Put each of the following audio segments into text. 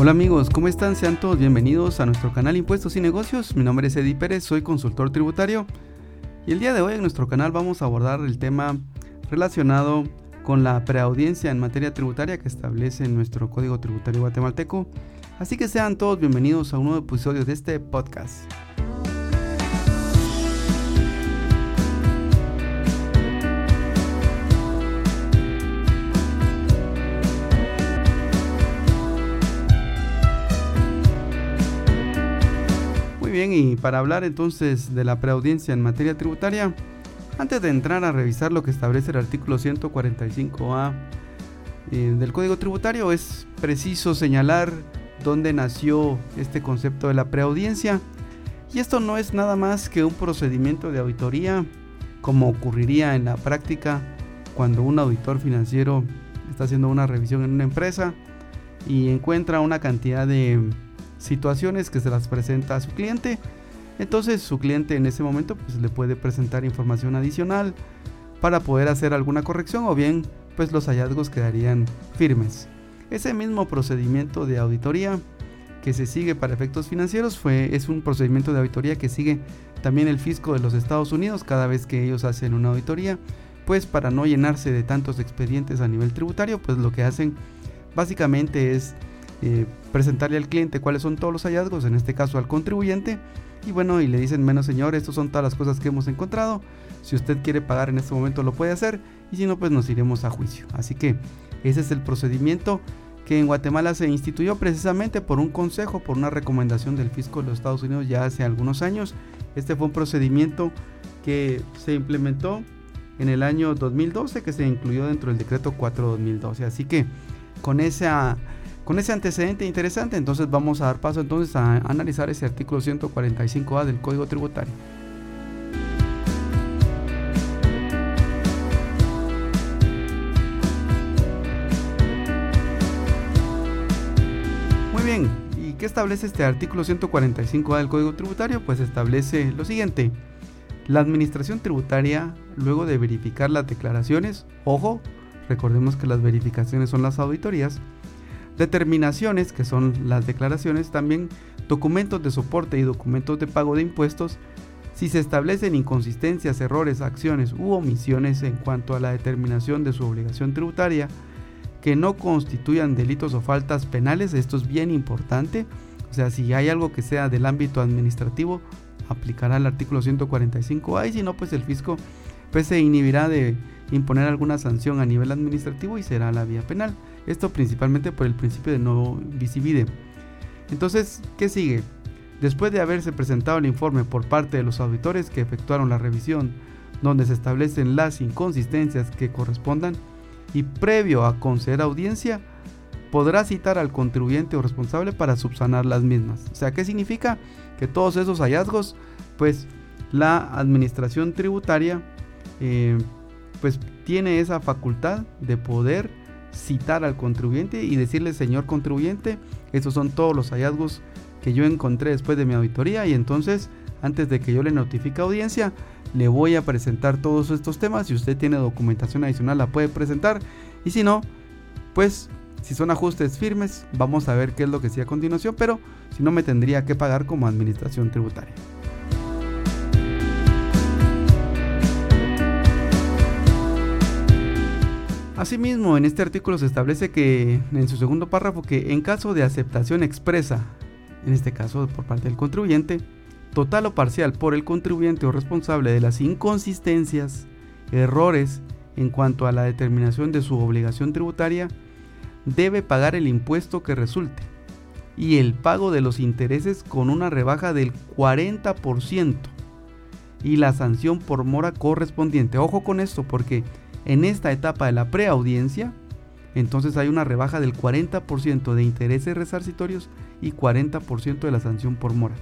Hola amigos, ¿cómo están? Sean todos bienvenidos a nuestro canal Impuestos y Negocios. Mi nombre es Eddie Pérez, soy consultor tributario y el día de hoy en nuestro canal vamos a abordar el tema relacionado con la preaudiencia en materia tributaria que establece nuestro Código Tributario Guatemalteco. Así que sean todos bienvenidos a un nuevo episodio de este podcast. Bien, y para hablar entonces de la preaudiencia en materia tributaria, antes de entrar a revisar lo que establece el artículo 145A eh, del Código Tributario, es preciso señalar dónde nació este concepto de la preaudiencia. Y esto no es nada más que un procedimiento de auditoría, como ocurriría en la práctica cuando un auditor financiero está haciendo una revisión en una empresa y encuentra una cantidad de situaciones que se las presenta a su cliente. Entonces su cliente en ese momento pues, le puede presentar información adicional para poder hacer alguna corrección o bien pues los hallazgos quedarían firmes. Ese mismo procedimiento de auditoría que se sigue para efectos financieros fue, es un procedimiento de auditoría que sigue también el fisco de los Estados Unidos cada vez que ellos hacen una auditoría, pues para no llenarse de tantos expedientes a nivel tributario, pues lo que hacen básicamente es eh, presentarle al cliente cuáles son todos los hallazgos, en este caso al contribuyente, y bueno, y le dicen, menos señor, estas son todas las cosas que hemos encontrado, si usted quiere pagar en este momento lo puede hacer, y si no, pues nos iremos a juicio. Así que ese es el procedimiento que en Guatemala se instituyó precisamente por un consejo, por una recomendación del fisco de los Estados Unidos ya hace algunos años. Este fue un procedimiento que se implementó en el año 2012, que se incluyó dentro del decreto 4-2012. Así que con esa con ese antecedente interesante, entonces vamos a dar paso entonces a analizar ese artículo 145A del Código Tributario. Muy bien, ¿y qué establece este artículo 145A del Código Tributario? Pues establece lo siguiente. La administración tributaria, luego de verificar las declaraciones, ojo, recordemos que las verificaciones son las auditorías, determinaciones, que son las declaraciones, también documentos de soporte y documentos de pago de impuestos, si se establecen inconsistencias, errores, acciones u omisiones en cuanto a la determinación de su obligación tributaria que no constituyan delitos o faltas penales, esto es bien importante, o sea, si hay algo que sea del ámbito administrativo, aplicará el artículo 145A y si no, pues el fisco pues, se inhibirá de imponer alguna sanción a nivel administrativo y será la vía penal. Esto principalmente por el principio de no visivide. Entonces, ¿qué sigue? Después de haberse presentado el informe por parte de los auditores que efectuaron la revisión, donde se establecen las inconsistencias que correspondan, y previo a conceder audiencia, podrá citar al contribuyente o responsable para subsanar las mismas. O sea, ¿qué significa? Que todos esos hallazgos, pues la administración tributaria, eh, pues tiene esa facultad de poder citar al contribuyente y decirle, señor contribuyente, estos son todos los hallazgos que yo encontré después de mi auditoría y entonces, antes de que yo le notifique audiencia, le voy a presentar todos estos temas. Si usted tiene documentación adicional, la puede presentar. Y si no, pues si son ajustes firmes, vamos a ver qué es lo que sigue a continuación, pero si no me tendría que pagar como administración tributaria. Asimismo, en este artículo se establece que, en su segundo párrafo, que en caso de aceptación expresa, en este caso por parte del contribuyente, total o parcial por el contribuyente o responsable de las inconsistencias, errores en cuanto a la determinación de su obligación tributaria, debe pagar el impuesto que resulte y el pago de los intereses con una rebaja del 40% y la sanción por mora correspondiente. Ojo con esto porque en esta etapa de la preaudiencia, entonces hay una rebaja del 40% de intereses resarcitorios y 40% de la sanción por mora.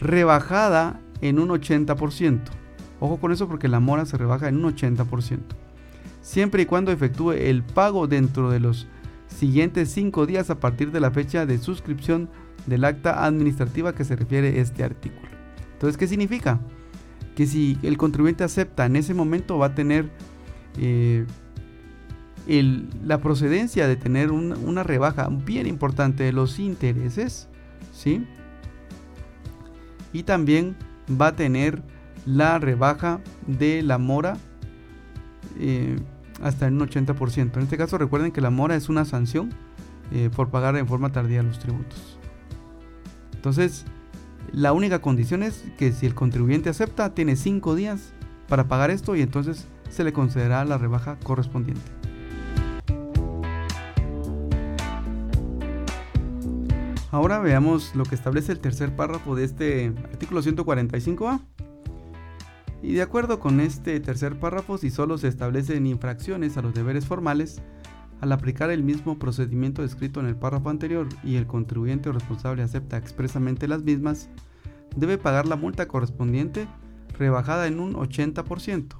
Rebajada en un 80%. Ojo con eso porque la mora se rebaja en un 80%. Siempre y cuando efectúe el pago dentro de los siguientes 5 días a partir de la fecha de suscripción del acta administrativa que se refiere este artículo. Entonces, ¿qué significa? Que si el contribuyente acepta en ese momento va a tener eh, la procedencia de tener una rebaja bien importante de los intereses, ¿sí? Y también va a tener la rebaja de la mora eh, hasta en un 80%. En este caso recuerden que la mora es una sanción eh, por pagar en forma tardía los tributos. Entonces, la única condición es que si el contribuyente acepta, tiene 5 días para pagar esto y entonces se le concederá la rebaja correspondiente. Ahora veamos lo que establece el tercer párrafo de este artículo 145A. Y de acuerdo con este tercer párrafo, si solo se establecen infracciones a los deberes formales, al aplicar el mismo procedimiento descrito en el párrafo anterior y el contribuyente o responsable acepta expresamente las mismas, debe pagar la multa correspondiente rebajada en un 80%,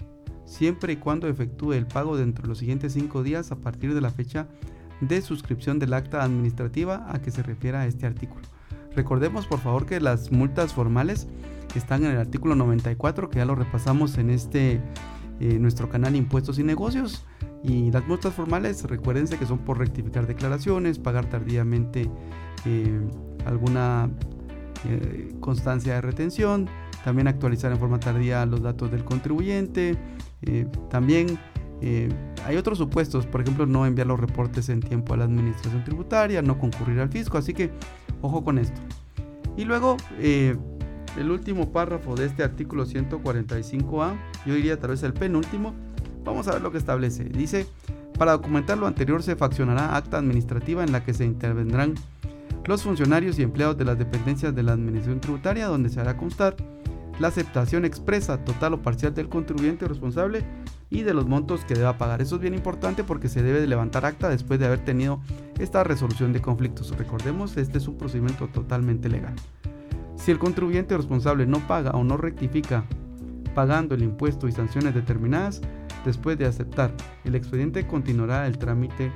siempre y cuando efectúe el pago dentro de los siguientes 5 días a partir de la fecha de suscripción del acta administrativa a que se refiera este artículo. Recordemos por favor que las multas formales están en el artículo 94 que ya lo repasamos en este eh, nuestro canal Impuestos y Negocios y las multas formales recuérdense que son por rectificar declaraciones, pagar tardíamente eh, alguna eh, constancia de retención, también actualizar en forma tardía los datos del contribuyente, también eh, hay otros supuestos, por ejemplo, no enviar los reportes en tiempo a la administración tributaria, no concurrir al fisco, así que ojo con esto. Y luego, el último párrafo de este artículo 145A, yo diría tal vez el penúltimo, vamos a ver lo que establece. Dice, para documentar lo anterior se faccionará acta administrativa en la que se intervendrán los funcionarios y empleados de las dependencias de la administración tributaria, donde se hará constar la aceptación expresa, total o parcial del contribuyente responsable y de los montos que deba pagar. Eso es bien importante porque se debe de levantar acta después de haber tenido esta resolución de conflictos. Recordemos, este es un procedimiento totalmente legal. Si el contribuyente responsable no paga o no rectifica pagando el impuesto y sanciones determinadas, después de aceptar el expediente continuará el trámite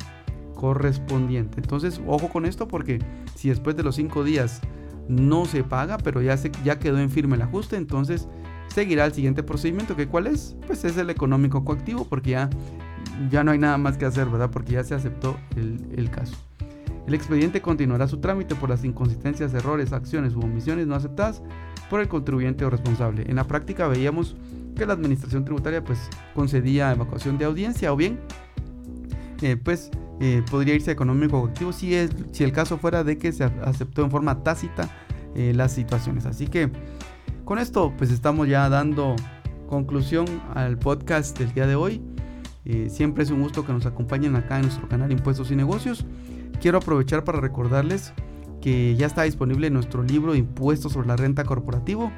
correspondiente. Entonces, ojo con esto porque si después de los cinco días no se paga, pero ya, se, ya quedó en firme el ajuste, entonces seguirá el siguiente procedimiento, que cuál es? Pues es el económico coactivo, porque ya, ya no hay nada más que hacer, ¿verdad? Porque ya se aceptó el, caso. El expediente continuará su trámite por las inconsistencias, errores, acciones u omisiones no aceptadas por el contribuyente o responsable. En la práctica veíamos que la administración tributaria pues concedía evacuación de audiencia o bien eh, pues eh, podría irse económico coactivo si, es, si el caso fuera de que se aceptó en forma tácita eh, las situaciones. Así que con esto pues estamos ya dando conclusión al podcast del día de hoy. Siempre es un gusto que nos acompañen acá en nuestro canal Impuestos y Negocios. Quiero aprovechar para recordarles que ya está disponible nuestro libro Impuestos sobre la Renta Corporativo.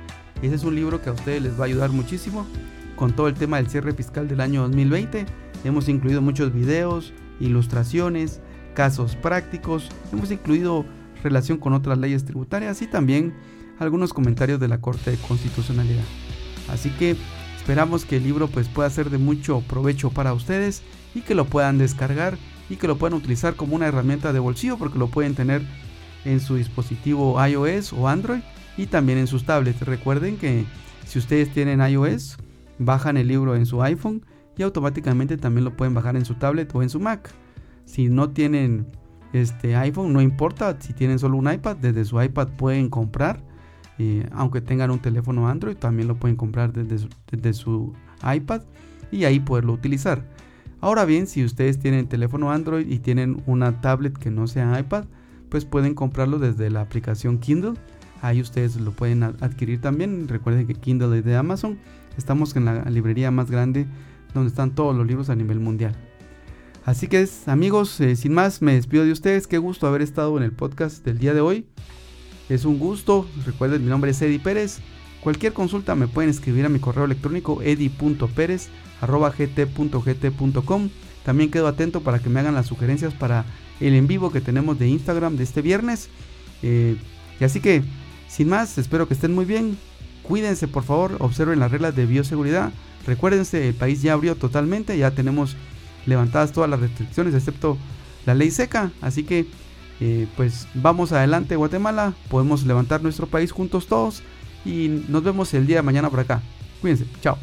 Ese es un libro que a ustedes les va a ayudar muchísimo con todo el tema del cierre fiscal del año 2020. Hemos incluido muchos videos, ilustraciones, casos prácticos. Hemos incluido relación con otras leyes tributarias y también algunos comentarios de la Corte de Constitucionalidad. Así que esperamos que el libro pues pueda ser de mucho provecho para ustedes y que lo puedan descargar y que lo puedan utilizar como una herramienta de bolsillo porque lo pueden tener en su dispositivo iOS o Android y también en sus tablets. Recuerden que si ustedes tienen iOS, bajan el libro en su iPhone y automáticamente también lo pueden bajar en su tablet o en su Mac. Si no tienen este iPhone, no importa, si tienen solo un iPad, desde su iPad pueden comprar aunque tengan un teléfono Android, también lo pueden comprar desde su, iPad y ahí poderlo utilizar. Ahora bien, si ustedes tienen teléfono Android y tienen una tablet que no sea iPad, pues pueden comprarlo desde la aplicación Kindle. Ahí ustedes lo pueden adquirir también. Recuerden que Kindle es de Amazon. Estamos en la librería más grande donde están todos los libros a nivel mundial. Así que amigos, eh, sin más, me despido de ustedes. Qué gusto haber estado en el podcast del día de hoy. Es un gusto. Recuerden, mi nombre es Eddie Pérez. Cualquier consulta me pueden escribir a mi correo electrónico edi.perez.gt.gt.com. También quedo atento para que me hagan las sugerencias para el en vivo que tenemos de Instagram de este viernes. Eh, y así que, sin más, espero que estén muy bien. Cuídense, por favor, observen las reglas de bioseguridad. Recuérdense, el país ya abrió totalmente, ya tenemos levantadas todas las restricciones excepto la ley seca. Así que eh, pues vamos adelante Guatemala, podemos levantar nuestro país juntos todos y nos vemos el día de mañana por acá. Cuídense, chao.